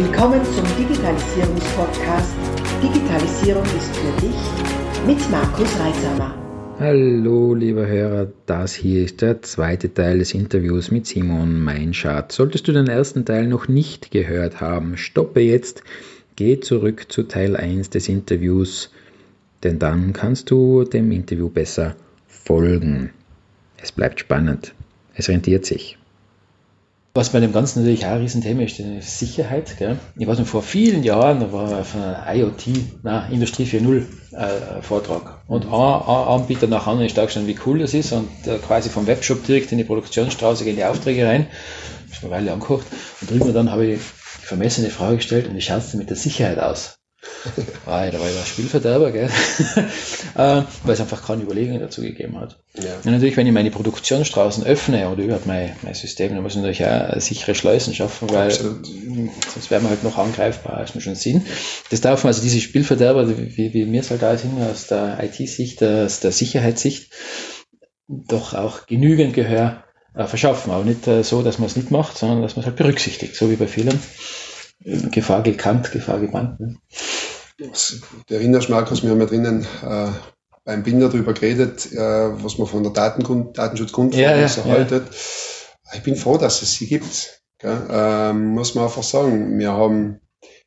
Willkommen zum Digitalisierungspodcast Digitalisierung ist für dich mit Markus Reisamer. Hallo, lieber Hörer, das hier ist der zweite Teil des Interviews mit Simon Meinschardt. Solltest du den ersten Teil noch nicht gehört haben, stoppe jetzt, geh zurück zu Teil 1 des Interviews, denn dann kannst du dem Interview besser folgen. Es bleibt spannend, es rentiert sich. Was bei dem Ganzen natürlich auch ein Riesenthema ist, die Sicherheit. Gell? Ich weiß noch, vor vielen Jahren, da war auf einer IoT, na, Industrie 4.0 äh, Vortrag. Und ein, ein Anbieter nach anderen ist da gestanden, wie cool das ist und äh, quasi vom Webshop direkt in die Produktionsstraße gehen die Aufträge rein. Das habe eine Weile angeguckt. Und drüben dann habe ich die vermessene Frage gestellt, und wie schaut es denn mit der Sicherheit aus? ah, da war ich ein Spielverderber, gell? äh, weil es einfach keine Überlegungen dazu gegeben hat. Ja. Und natürlich, wenn ich meine Produktionsstraßen öffne oder überhaupt mein, mein System, dann muss ich natürlich auch sichere Schleusen schaffen, weil Absolut. sonst wären wir halt noch angreifbar, ist mir schon Sinn. Das darf man, also diese Spielverderber, wie, wie mir es halt da sind, aus der IT-Sicht, aus der Sicherheitssicht, doch auch genügend Gehör äh, verschaffen. Aber nicht äh, so, dass man es nicht macht, sondern dass man es halt berücksichtigt, so wie bei vielen. Gefahr gekannt, Gefahr gebannt. Ne? Du erinnerst, Markus, wir haben ja drinnen äh, beim Binder darüber geredet, äh, was man von der Datengrund, Datenschutzgrundverordnung ja, ja, erhaltet. Ja. Ich bin froh, dass es sie gibt. Ähm, muss man einfach sagen. Wir haben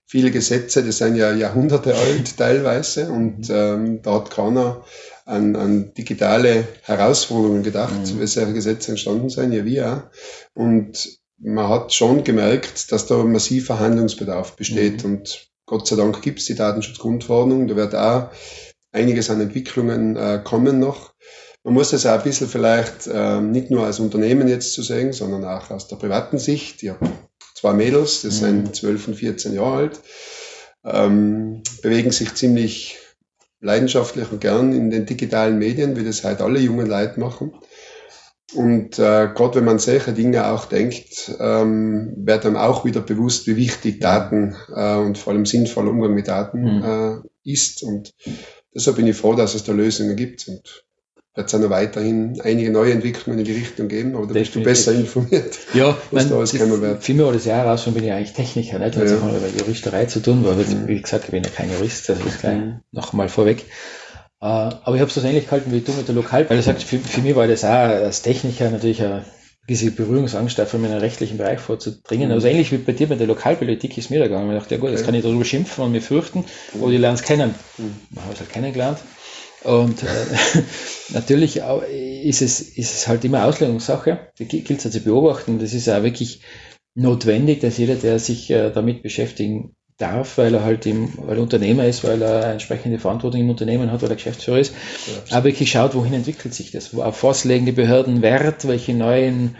viele Gesetze, die sind ja Jahrhunderte alt teilweise und ähm, da hat keiner an, an digitale Herausforderungen gedacht, mhm. wie solche Gesetze entstanden sind, ja wir. Und man hat schon gemerkt, dass da massiver Handlungsbedarf besteht mhm. und Gott sei Dank gibt es die Datenschutzgrundverordnung. Da wird auch einiges an Entwicklungen äh, kommen noch. Man muss das auch ein bisschen vielleicht äh, nicht nur als Unternehmen jetzt zu sehen, sondern auch aus der privaten Sicht. Ich habe zwei Mädels, das mhm. sind 12 und 14 Jahre alt, ähm, bewegen sich ziemlich leidenschaftlich und gern in den digitalen Medien, wie das halt alle jungen Leute machen. Und äh, gerade wenn man solche Dinge auch denkt, ähm, wird einem auch wieder bewusst, wie wichtig Daten äh, und vor allem sinnvoller Umgang mit Daten mhm. äh, ist. Und deshalb bin ich froh, dass es da Lösungen gibt. Und wird es auch noch weiterhin einige neue Entwicklungen in die Richtung geben, aber da bist du besser informiert. Ja, was da alles kommen wird. Für mich war das Jahr raus, schon bin ich eigentlich Techniker, nicht? Das ja. hat mit Juristerei zu tun, weil, mhm. wie gesagt, ich bin ja kein Jurist, das ist gleich mhm. noch mal vorweg. Äh, aber ich habe es so ähnlich gehalten wie du mit der Lokal, weil du sagst, für, für mich war das auch als Techniker natürlich eine diese Berührungsangst, einfach in den rechtlichen Bereich vorzudringen. Mhm. Also ähnlich wie bei dir mit der Lokalpolitik ist mir da gegangen. Ich dachte, ja gut, jetzt kann ich darüber schimpfen und mir fürchten, mhm. oder ich lerne es kennen. Mhm. Man hat es halt kennengelernt. Und äh, natürlich ist es, ist es halt immer Auslegungssache. Da gilt es halt zu beobachten. Das ist auch wirklich notwendig, dass jeder, der sich äh, damit beschäftigen darf, weil er halt im, weil er Unternehmer ist, weil er eine entsprechende Verantwortung im Unternehmen hat, weil er Geschäftsführer ist, ja, aber wirklich schaut, wohin entwickelt sich das, auf was legen die Behörden Wert, welche neuen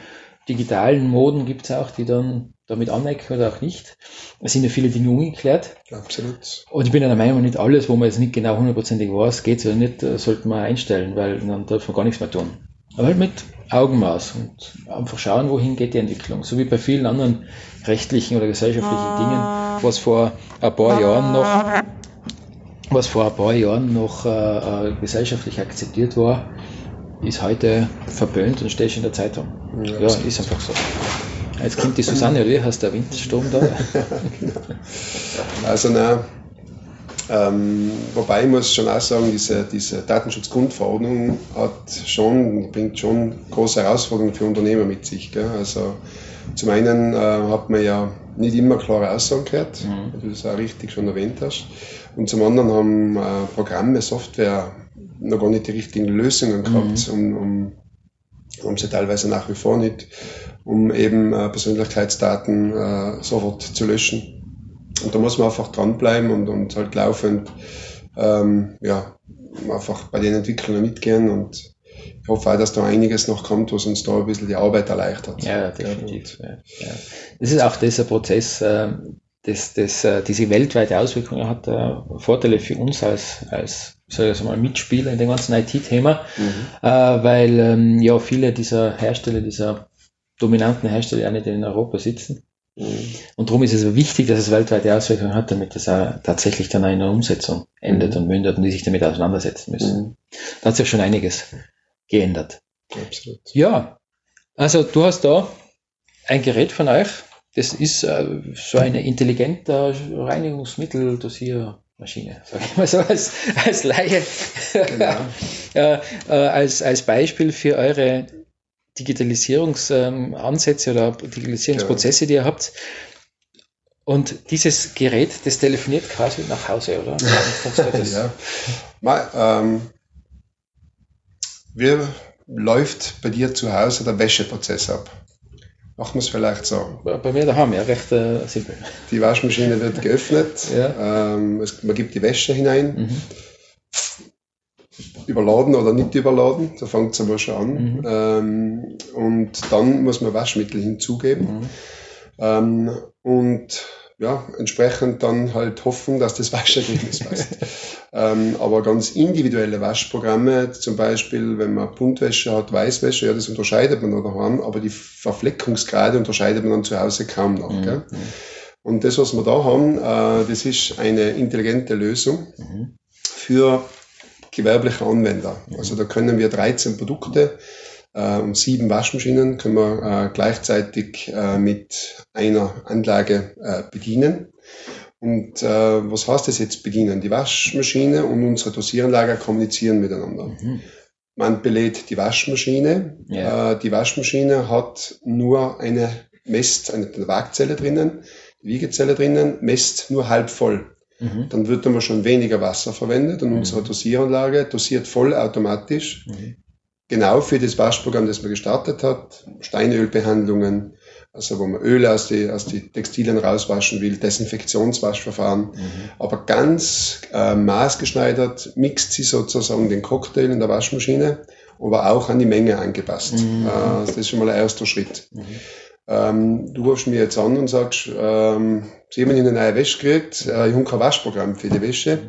digitalen Moden gibt es auch, die dann damit anecken oder auch nicht. Es sind ja viele Dinge ungeklärt. Absolut. Und ich bin der Meinung, nicht alles, wo man jetzt nicht genau hundertprozentig weiß, geht oder nicht, äh, sollte man einstellen, weil dann darf man gar nichts mehr tun. Aber halt mit Augenmaß und einfach schauen, wohin geht die Entwicklung. So wie bei vielen anderen rechtlichen oder gesellschaftlichen Dingen, was vor ein paar Jahren noch, was vor ein paar Jahren noch äh, äh gesellschaftlich akzeptiert war, ist heute verböhnt und steht in der Zeitung. Ja, ja ist einfach so. Jetzt kommt die Susanne, oder hast der Windsturm da? also na, ähm, wobei ich muss schon auch sagen, diese, diese Datenschutzgrundverordnung hat schon, bringt schon große Herausforderungen für Unternehmer mit sich. Gell? Also zum einen äh, hat man ja nicht immer klare Aussagen gehört, mhm. wie du das auch richtig schon erwähnt hast. Und zum anderen haben äh, Programme, Software noch gar nicht die richtigen Lösungen gehabt, mhm. um, um, um sie teilweise nach wie vor nicht, um eben äh, Persönlichkeitsdaten äh, sofort zu löschen. Und da muss man einfach dranbleiben und, und halt laufend ähm, ja, einfach bei den Entwicklungen mitgehen und ich hoffe auch, dass da einiges noch kommt, was uns da ein bisschen die Arbeit erleichtert. Ja, definitiv. Ja, ja. Das ist auch dieser Prozess, äh, das, das, äh, diese weltweite Auswirkungen hat äh, Vorteile für uns als, als sag ich mal, Mitspieler in dem ganzen IT-Thema, mhm. äh, weil ähm, ja viele dieser Hersteller, dieser dominanten Hersteller ja nicht in Europa sitzen. Mhm. Und darum ist es wichtig, dass es weltweite Auswirkungen hat, damit das auch tatsächlich dann in der Umsetzung endet mhm. und mündet und die sich damit auseinandersetzen müssen. Mhm. Da hat sich ja schon einiges geändert. Absolut. Ja, also du hast da ein Gerät von euch, das ist äh, so eine intelligente Reinigungsmitteldosiermaschine, sage ich mal so als, als Laie, genau. äh, äh, als, als Beispiel für eure Digitalisierungsansätze oder Digitalisierungsprozesse, die ihr habt. Und dieses Gerät, das telefoniert quasi nach Hause, oder? ja. Mal, ähm, wie läuft bei dir zu Hause der Wäscheprozess ab? Machen wir es vielleicht so. Bei mir daheim, ja, recht äh, simpel. Die Waschmaschine wird geöffnet, ja. ähm, es, man gibt die Wäsche hinein. Mhm. Überladen oder nicht überladen, da fängt es aber schon an. Mhm. Ähm, und dann muss man Waschmittel hinzugeben. Mhm. Ähm, und ja, entsprechend dann halt hoffen, dass das Waschergebnis passt. ähm, aber ganz individuelle Waschprogramme, zum Beispiel, wenn man Buntwäsche hat, Weißwäsche, ja, das unterscheidet man daheim, aber die Verfleckungsgrade unterscheidet man dann zu Hause kaum noch. Mhm. Gell? Und das, was wir da haben, äh, das ist eine intelligente Lösung mhm. für gewerbliche Anwender. Also da können wir 13 Produkte äh, und sieben Waschmaschinen können wir äh, gleichzeitig äh, mit einer Anlage äh, bedienen. Und äh, was heißt das jetzt bedienen? Die Waschmaschine und unsere Dosieranlage kommunizieren miteinander. Mhm. Man belädt die Waschmaschine. Ja. Äh, die Waschmaschine hat nur eine Mest, eine Waagzelle drinnen, die Wiegezelle drinnen, messt nur halb voll. Mhm. Dann wird immer schon weniger Wasser verwendet und mhm. unsere Dosieranlage dosiert voll automatisch mhm genau für das Waschprogramm, das man gestartet hat, Steinölbehandlungen, also wo man Öle aus die, aus die Textilien rauswaschen will, Desinfektionswaschverfahren, mhm. aber ganz äh, maßgeschneidert mixt sie sozusagen den Cocktail in der Waschmaschine, aber auch an die Menge angepasst. Mhm. Äh, das ist schon mal der erste Schritt. Mhm. Ähm, du rufst mir jetzt an und sagst, ähm, Sie haben eine neue Wäsche gekriegt, äh, ich habe kein Waschprogramm für die Wäsche.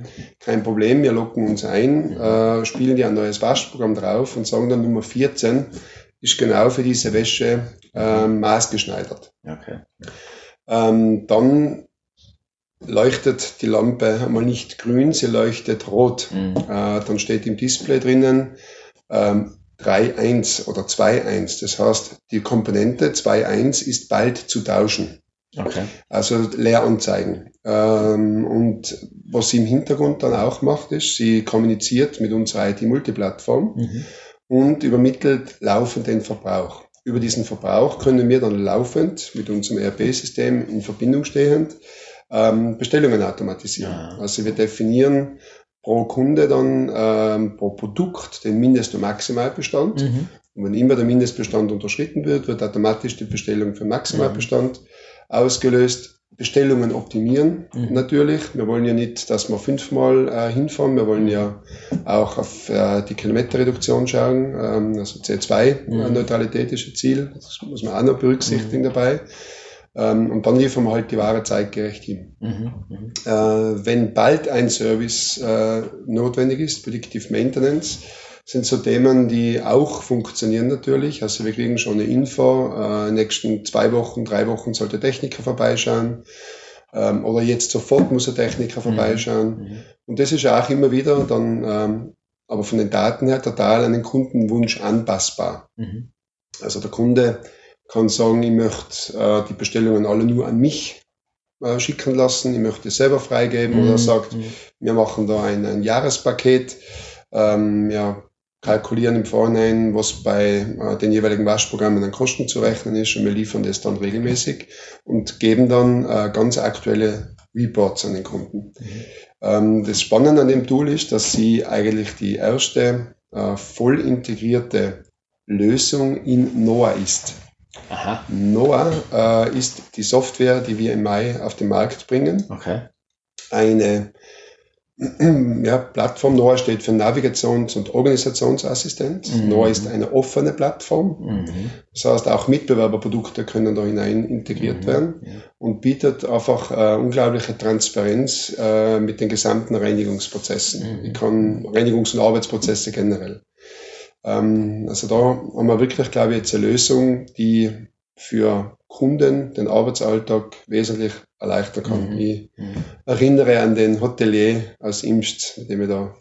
Kein Problem, wir locken uns ein, äh, spielen dir ein neues Waschprogramm drauf und sagen dann Nummer 14 ist genau für diese Wäsche äh, maßgeschneidert. Okay. Ähm, dann leuchtet die Lampe einmal nicht grün, sie leuchtet rot. Mhm. Äh, dann steht im Display drinnen ähm, 3.1 oder 2.1. Das heißt, die Komponente 2.1 ist bald zu tauschen. Okay. Also Lehranzeigen. Ähm, und was sie im Hintergrund dann auch macht, ist, sie kommuniziert mit unserer IT-Multiplattform mhm. und übermittelt laufend den Verbrauch. Über diesen Verbrauch können wir dann laufend mit unserem ERP-System in Verbindung stehend ähm, Bestellungen automatisieren. Ja. Also wir definieren pro Kunde dann ähm, pro Produkt den Mindest- und Maximalbestand. Mhm. Und wenn immer der Mindestbestand unterschritten wird, wird automatisch die Bestellung für Maximalbestand mhm. ausgelöst. Bestellungen optimieren mhm. natürlich. Wir wollen ja nicht, dass wir fünfmal äh, hinfahren. Wir wollen ja auch auf äh, die Kilometerreduktion schauen. Ähm, also CO2-Neutralität mhm. ist ein Ziel. Das muss man auch noch berücksichtigen mhm. dabei. Ähm, und dann liefern wir halt die Ware zeitgerecht hin. Mhm, mhm, äh, wenn bald ein Service äh, notwendig ist, Predictive Maintenance, sind so Themen, die auch funktionieren natürlich. Also wir kriegen schon eine Info, äh, in den nächsten zwei Wochen, drei Wochen sollte Techniker vorbeischauen. Ähm, oder jetzt sofort muss der Techniker mhm, vorbeischauen. Mhm. Und das ist auch immer wieder dann, ähm, aber von den Daten her total an den Kundenwunsch anpassbar. Mhm. Also der Kunde kann sagen, ich möchte äh, die Bestellungen alle nur an mich äh, schicken lassen, ich möchte es selber freigeben mhm. oder sagt, mhm. wir machen da ein, ein Jahrespaket, ähm, ja, kalkulieren im Vorhinein, was bei äh, den jeweiligen Waschprogrammen an Kosten zu rechnen ist und wir liefern das dann regelmäßig und geben dann äh, ganz aktuelle Reports an den Kunden. Mhm. Ähm, das Spannende an dem Tool ist, dass sie eigentlich die erste äh, voll integrierte Lösung in NOAA ist. Aha. Noah äh, ist die Software, die wir im Mai auf den Markt bringen. Okay. Eine ja, Plattform Noah steht für Navigations- und Organisationsassistent. Mhm. Noah ist eine offene Plattform. Mhm. Das heißt, auch Mitbewerberprodukte können da hinein integriert mhm. werden und bietet einfach äh, unglaubliche Transparenz äh, mit den gesamten Reinigungsprozessen. Mhm. Ich kann Reinigungs- und Arbeitsprozesse generell. Ähm, also da haben wir wirklich, glaube ich, jetzt eine Lösung, die für Kunden den Arbeitsalltag wesentlich erleichtern kann. Mhm. Ich mhm. erinnere an den Hotelier aus Imst, mit dem wir da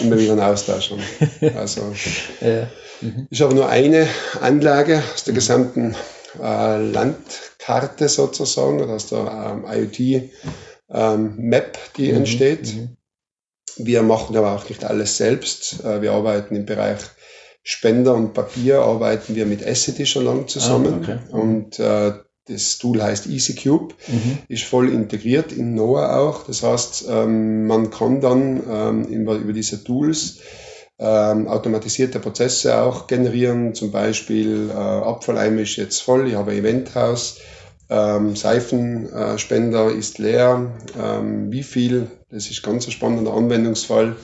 immer wieder einen Austausch haben. Also, ja. mhm. ist aber nur eine Anlage aus der gesamten äh, Landkarte sozusagen oder aus der ähm, IoT ähm, Map, die mhm. entsteht. Mhm. Wir machen aber auch nicht alles selbst. Äh, wir arbeiten im Bereich Spender und Papier, arbeiten wir mit Essity schon lange zusammen. Ah, okay. Und äh, das Tool heißt EasyCube, mhm. ist voll integriert in Noah auch. Das heißt, ähm, man kann dann ähm, über, über diese Tools ähm, automatisierte Prozesse auch generieren. Zum Beispiel äh, Abfalleimer ist jetzt voll, ich habe ein Eventhaus, ähm, Seifenspender ist leer. Ähm, wie viel, das ist ganz ein spannender Anwendungsfall.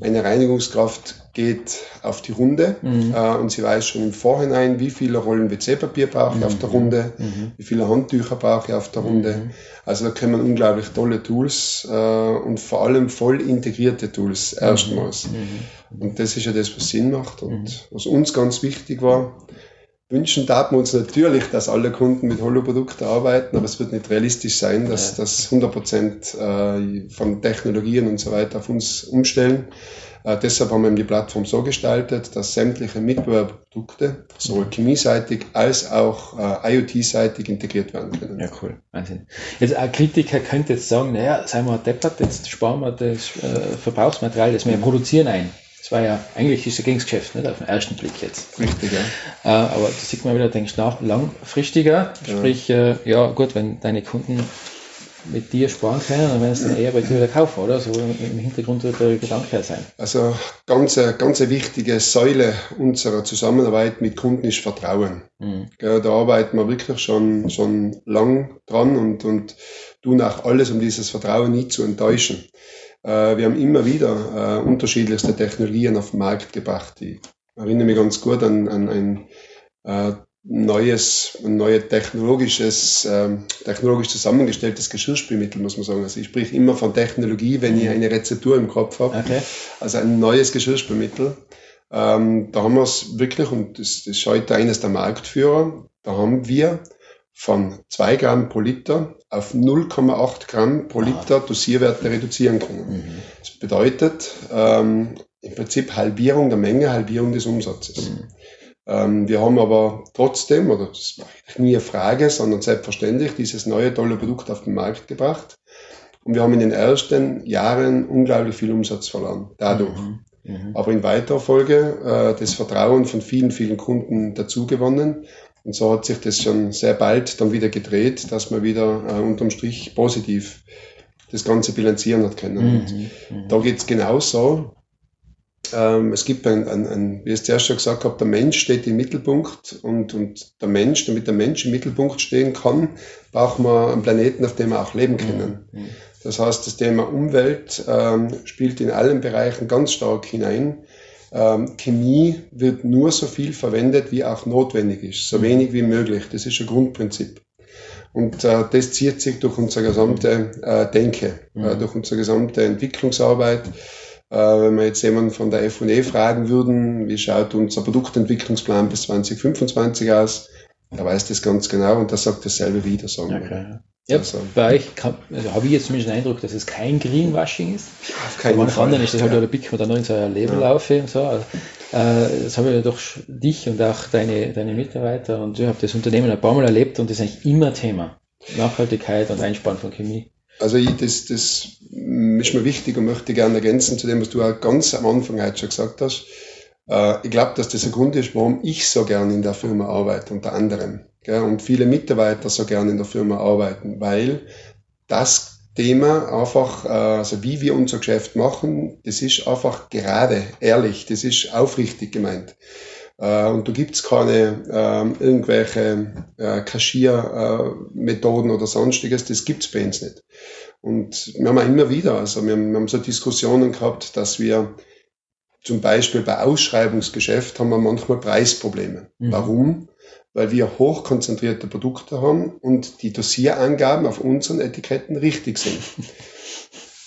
Eine Reinigungskraft geht auf die Runde mhm. äh, und sie weiß schon im Vorhinein, wie viele Rollen WC-Papier brauche ich mhm. auf der Runde, mhm. wie viele Handtücher brauche ich auf der Runde. Mhm. Also da können unglaublich tolle Tools äh, und vor allem voll integrierte Tools erstmals. Mhm. Mhm. Und das ist ja das, was Sinn macht und was uns ganz wichtig war. Wünschen darf wir uns natürlich, dass alle Kunden mit Holo-Produkten arbeiten, aber es wird nicht realistisch sein, dass das 100 Prozent äh, von Technologien und so weiter auf uns umstellen. Äh, deshalb haben wir die Plattform so gestaltet, dass sämtliche Mitbewerberprodukte sowohl chemieseitig als auch äh, IoT-seitig integriert werden können. Ja, cool. Wahnsinn. Jetzt ein Kritiker könnte jetzt sagen, naja, seien wir deppert, jetzt sparen wir das äh, Verbrauchsmaterial, das wir produzieren ein. Das war ja eigentlich ist ein Geschäft, nicht auf den ersten Blick jetzt. Richtig, ja. Äh, aber da sieht man wieder, denkst nach langfristiger. Sprich, ja. Äh, ja gut, wenn deine Kunden mit dir sparen können, dann werden es dann eher bei dir wieder kaufen, oder? So im Hintergrund wird der Gedanke sein. Also ganz, ganz wichtige Säule unserer Zusammenarbeit mit Kunden ist Vertrauen. Mhm. Da arbeiten wir wirklich schon, schon lang dran und, und tun auch alles, um dieses Vertrauen nie zu enttäuschen. Äh, wir haben immer wieder äh, unterschiedlichste Technologien auf den Markt gebracht. Ich erinnere mich ganz gut an, an ein äh, neues, ein neues technologisches, ähm, technologisch zusammengestelltes Geschirrspülmittel, muss man sagen. Also ich spreche immer von Technologie, wenn ich eine Rezeptur im Kopf habe. Okay. Also ein neues Geschirrspülmittel. Ähm, da haben wir es wirklich, und das, das ist heute eines der Marktführer, da haben wir von 2 Gramm pro Liter auf 0,8 Gramm pro Liter Dosierwerte reduzieren können. Mhm. Das bedeutet ähm, im Prinzip Halbierung der Menge, Halbierung des Umsatzes. Mhm. Ähm, wir haben aber trotzdem, oder das ist nie eine Frage, sondern selbstverständlich dieses neue tolle Produkt auf den Markt gebracht. Und wir haben in den ersten Jahren unglaublich viel Umsatz verloren, dadurch. Mhm. Mhm. Aber in weiterer Folge äh, das Vertrauen von vielen, vielen Kunden dazu gewonnen. Und so hat sich das schon sehr bald dann wieder gedreht, dass man wieder äh, unterm Strich positiv das Ganze bilanzieren hat können. Mhm. mhm. Da geht's genauso. Ähm, es gibt ein, ein, ein, wie ich es zuerst schon gesagt habe, der Mensch steht im Mittelpunkt und, und der Mensch, damit der Mensch im Mittelpunkt stehen kann, braucht man einen Planeten, auf dem wir auch leben können. Mhm. Das heißt, das Thema Umwelt ähm, spielt in allen Bereichen ganz stark hinein. Ähm, Chemie wird nur so viel verwendet, wie auch notwendig ist, so wenig wie möglich. Das ist ein Grundprinzip. Und äh, das zieht sich durch unsere gesamte äh, Denke, äh, mhm. äh, durch unsere gesamte Entwicklungsarbeit. Äh, wenn wir jetzt jemanden von der F&E fragen würden, wie schaut unser Produktentwicklungsplan bis 2025 aus, der weiß das ganz genau und der sagt dasselbe wieder. Sagen okay. Ja, also, bei euch also habe ich jetzt zumindest den Eindruck, dass es kein Greenwashing ist. Auf keinen bei Fall. anderen ist das halt ja. der Pick, da noch in so Leben ja. laufe und so. Also, äh, das habe ich ja doch dich und auch deine, deine Mitarbeiter und ich habe das Unternehmen ein paar Mal erlebt und das ist eigentlich immer Thema. Nachhaltigkeit und Einsparen von Chemie. Also ich, das, das ist mir wichtig und möchte gerne ergänzen zu dem, was du auch ganz am Anfang heute schon gesagt hast. Äh, ich glaube, dass das ein Grund ist, warum ich so gerne in der Firma arbeite, unter anderem. Und viele Mitarbeiter so gerne in der Firma arbeiten, weil das Thema einfach, äh, also wie wir unser Geschäft machen, das ist einfach gerade, ehrlich, das ist aufrichtig gemeint. Äh, und da gibt's keine äh, irgendwelche äh, Kaschiermethoden oder sonstiges, das gibt's bei uns nicht. Und wir haben auch immer wieder, also wir haben, wir haben so Diskussionen gehabt, dass wir zum Beispiel bei Ausschreibungsgeschäft haben wir manchmal Preisprobleme. Mhm. Warum? Weil wir hochkonzentrierte Produkte haben und die Dossierangaben auf unseren Etiketten richtig sind.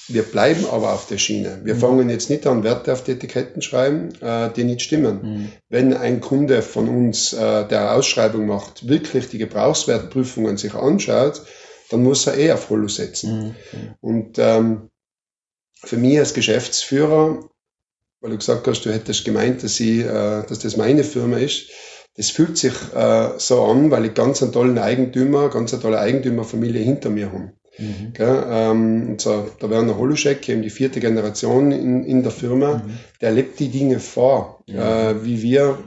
Wir bleiben aber auf der Schiene. Wir mhm. fangen jetzt nicht an, Werte auf die Etiketten schreiben, äh, die nicht stimmen. Mhm. Wenn ein Kunde von uns, äh, der Ausschreibung macht, wirklich die Gebrauchswertprüfungen sich anschaut, dann muss er eher auf Holo setzen. Mhm. Und ähm, für mich als Geschäftsführer, weil du gesagt hast, du hättest gemeint, dass, ich, äh, dass das meine Firma ist, das fühlt sich äh, so an, weil ich ganz einen tollen Eigentümer, ganz eine tolle Eigentümerfamilie hinter mir habe. Mhm. Gell, ähm, und so, der Werner Holuschek, eben die vierte Generation in, in der Firma, mhm. der lebt die Dinge vor, ja. äh, wie wir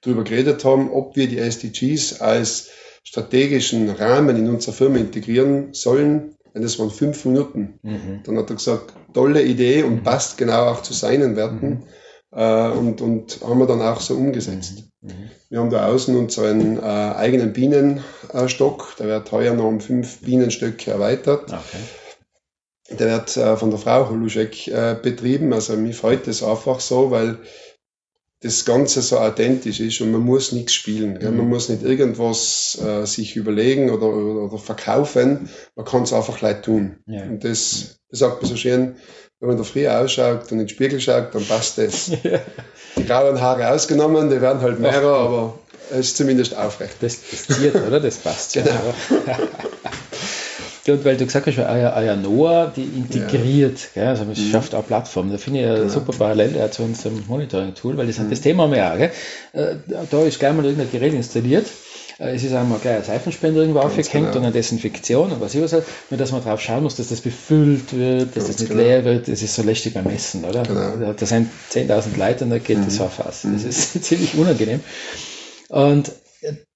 darüber geredet haben, ob wir die SDGs als strategischen Rahmen in unserer Firma integrieren sollen. Und das waren fünf Minuten. Mhm. Dann hat er gesagt, tolle Idee und mhm. passt genau auch zu seinen Werten. Äh, und, und haben wir dann auch so umgesetzt. Mhm. mhm. Wir haben da außen unseren äh, eigenen Bienenstock, der wird heuer noch um fünf Bienenstöcke erweitert. Okay. Der wird äh, von der Frau Holuschek äh, betrieben. Also mich freut das einfach so, weil das Ganze so authentisch ist und man muss nichts spielen. Mhm. Man muss nicht irgendwas äh, sich überlegen oder, oder, oder, verkaufen. Man kann es einfach leid tun. Ja. Und das, das sagt man so schön, wenn man da früh ausschaut und in den Spiegel schaut, dann passt das. Ja. Die grauen Haare ausgenommen, die werden halt mehrer, aber es ist zumindest aufrecht. Das, das ziert, oder? Das passt genau. ja. Und weil du gesagt hast, euer, Noah, die integriert, ja. also es mhm. schafft auch Plattformen. Da finde ich eine genau. super Parallel zu unserem Monitoring-Tool, weil das, mhm. das Thema haben wir auch. Gell? Äh, da ist gleich mal irgendein Gerät installiert. Äh, es ist einmal gleich ein Seifenspender irgendwo Ganz aufgehängt genau. und eine Desinfektion und was ich was halt, nur dass man drauf schauen muss, dass das befüllt wird, dass Ganz das nicht genau. leer wird, das ist so lästig beim Messen, oder? Genau. Da sind 10.000 Leute und da geht mhm. das auf aus. Das ist ziemlich unangenehm. Und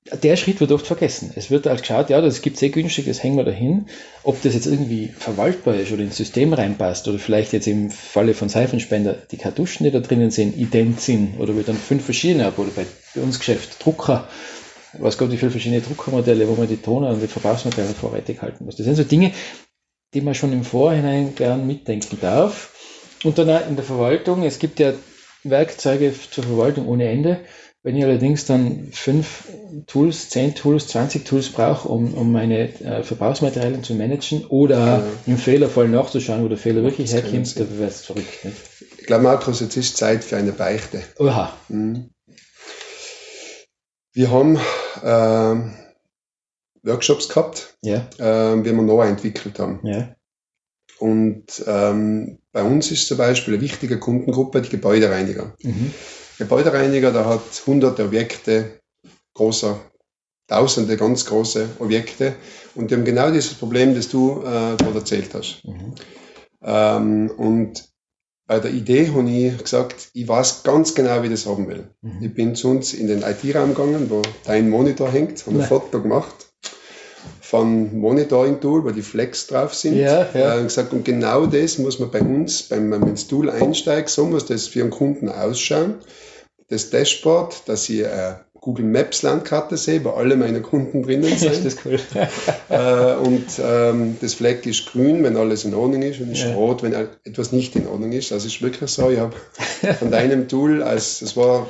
der Schritt wird oft vergessen. Es wird halt geschaut, ja, das gibt sehr günstig, das hängen wir dahin. Ob das jetzt irgendwie verwaltbar ist oder ins System reinpasst oder vielleicht jetzt im Falle von Seifenspender die Kartuschen, die da drinnen sind, ident sind oder wir dann fünf verschiedene haben oder bei, uns Geschäft Drucker, was Gott, wie viele verschiedene Druckermodelle, wo man die Toner und die Verbrauchsmaterialien vorrätig halten muss. Das sind so Dinge, die man schon im Vorhinein gern mitdenken darf. Und dann in der Verwaltung, es gibt ja Werkzeuge zur Verwaltung ohne Ende. Wenn ich allerdings dann fünf Tools, zehn Tools, 20 Tools brauche, um, um meine äh, Verbrauchsmaterialien zu managen oder ja. im Fehlerfall nachzuschauen, wo der Fehler wirklich herkommt, dann wird es verrückt. Nicht? Ich glaube, Markus, jetzt ist Zeit für eine Beichte. Oha. Mhm. Wir haben äh, Workshops gehabt, ja. äh, wie wir neu entwickelt haben. Ja. Und ähm, bei uns ist zum Beispiel eine wichtige Kundengruppe die Gebäudereiniger. Mhm. Gebäudereiniger, der hat hunderte Objekte, großer, tausende ganz große Objekte und die haben genau dieses Problem, das du äh, gerade erzählt hast. Mhm. Ähm, und bei der Idee habe ich gesagt, ich weiß ganz genau, wie ich das haben will. Mhm. Ich bin zu uns in den IT-Raum gegangen, wo dein Monitor hängt, habe ein Foto gemacht von Monitoring-Tool, wo die Flex drauf sind. Ja, ja. Äh, gesagt, und genau das muss man bei uns, wenn man ins Tool einsteigt, so muss das für einen Kunden ausschauen das Dashboard, dass ich äh, Google Maps Landkarte sehe, wo alle meine Kunden drinnen sind. das ist cool. äh, und ähm, das Fleck ist grün, wenn alles in Ordnung ist, und ist ja. rot, wenn etwas nicht in Ordnung ist. Also ist wirklich so, ich habe von deinem Tool, als es war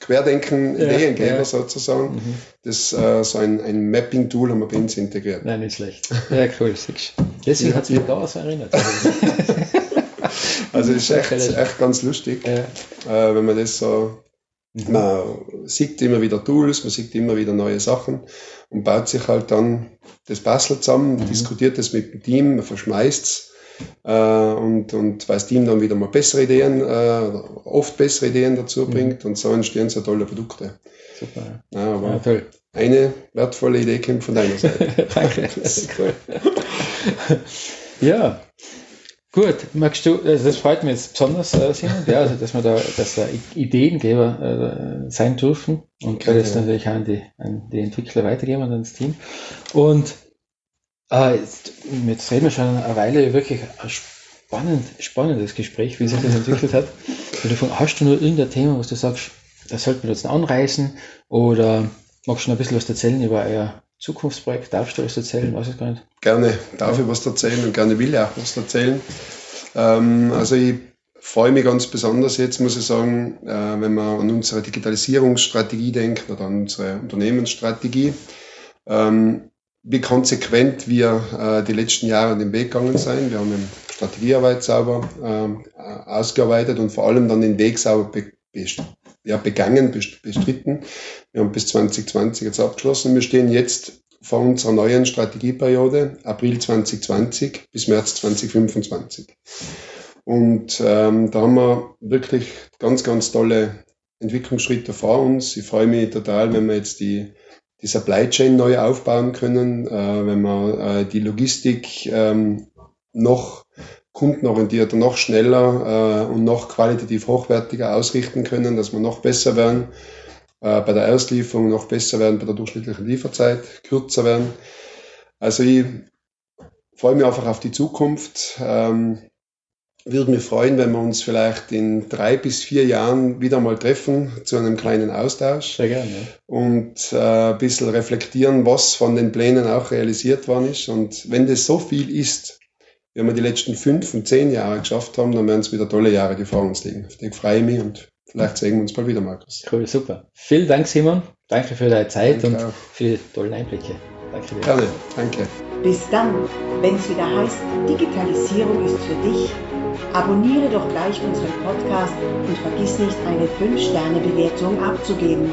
Querdenken ja, Ideengeber ja. sozusagen, mhm. das äh, so ein, ein Mapping-Tool haben wir bei uns integriert. Nein, nicht schlecht. Ja, cool. Deswegen hat sich da was erinnert. also es ist echt, echt ganz lustig, äh, wenn man das so Mhm. Man sieht immer wieder Tools, man sieht immer wieder neue Sachen und baut sich halt dann das Puzzle zusammen, mhm. diskutiert das mit dem Team, man verschmeißt es äh, und, und weil das Team dann wieder mal bessere Ideen, äh, oft bessere Ideen dazu mhm. bringt und so entstehen so tolle Produkte. Super. Ja, aber ja, toll. Eine wertvolle Idee kommt von deiner Seite. Danke, cool. ja, Gut, magst du, also das freut mich jetzt besonders, äh, Simon, ja, also dass wir da, dass da Ideengeber äh, sein dürfen und okay, das ja. natürlich auch an die, an die Entwickler weitergeben und ans Team. Und äh, jetzt, jetzt reden wir schon eine Weile wirklich ein spannend, spannendes Gespräch, wie sich das entwickelt hat. Hast du nur irgendein Thema, was du sagst, das sollten wir jetzt anreißen oder magst du noch ein bisschen was erzählen über euer Zukunftsprojekt. Darfst du was erzählen? Weiß ich gar nicht. Gerne darf ich was erzählen und gerne will ich auch was erzählen. Ähm, also ich freue mich ganz besonders jetzt, muss ich sagen, äh, wenn man an unsere Digitalisierungsstrategie denkt oder an unsere Unternehmensstrategie, ähm, wie konsequent wir äh, die letzten Jahre den Weg gegangen sind. Wir haben eine Strategiearbeit sauber ähm, ausgearbeitet und vor allem dann den Weg sauber ja, begangen, bestritten. Wir haben bis 2020 jetzt abgeschlossen. Wir stehen jetzt vor unserer neuen Strategieperiode, April 2020 bis März 2025. Und ähm, da haben wir wirklich ganz, ganz tolle Entwicklungsschritte vor uns. Ich freue mich total, wenn wir jetzt die, die Supply Chain neu aufbauen können, äh, wenn wir äh, die Logistik ähm, noch kundenorientierter, noch schneller äh, und noch qualitativ hochwertiger ausrichten können, dass wir noch besser werden äh, bei der Erstlieferung, noch besser werden bei der durchschnittlichen Lieferzeit, kürzer werden. Also ich freue mich einfach auf die Zukunft. Ähm, würde mich freuen, wenn wir uns vielleicht in drei bis vier Jahren wieder mal treffen zu einem kleinen Austausch. Sehr gerne. Und äh, ein bisschen reflektieren, was von den Plänen auch realisiert worden ist. Und wenn das so viel ist, wenn wir die letzten fünf und zehn Jahre geschafft haben, dann werden es wieder tolle Jahre, die vor uns liegen. Auf die freue ich mich und vielleicht sehen wir uns bald wieder, Markus. Cool, super. Vielen Dank, Simon. Danke für deine Zeit danke und auch. für die tollen Einblicke. Danke dir. Gerne, danke. Bis dann, wenn es wieder heißt, Digitalisierung ist für dich. Abonniere doch gleich unseren Podcast und vergiss nicht, eine 5-Sterne-Bewertung abzugeben.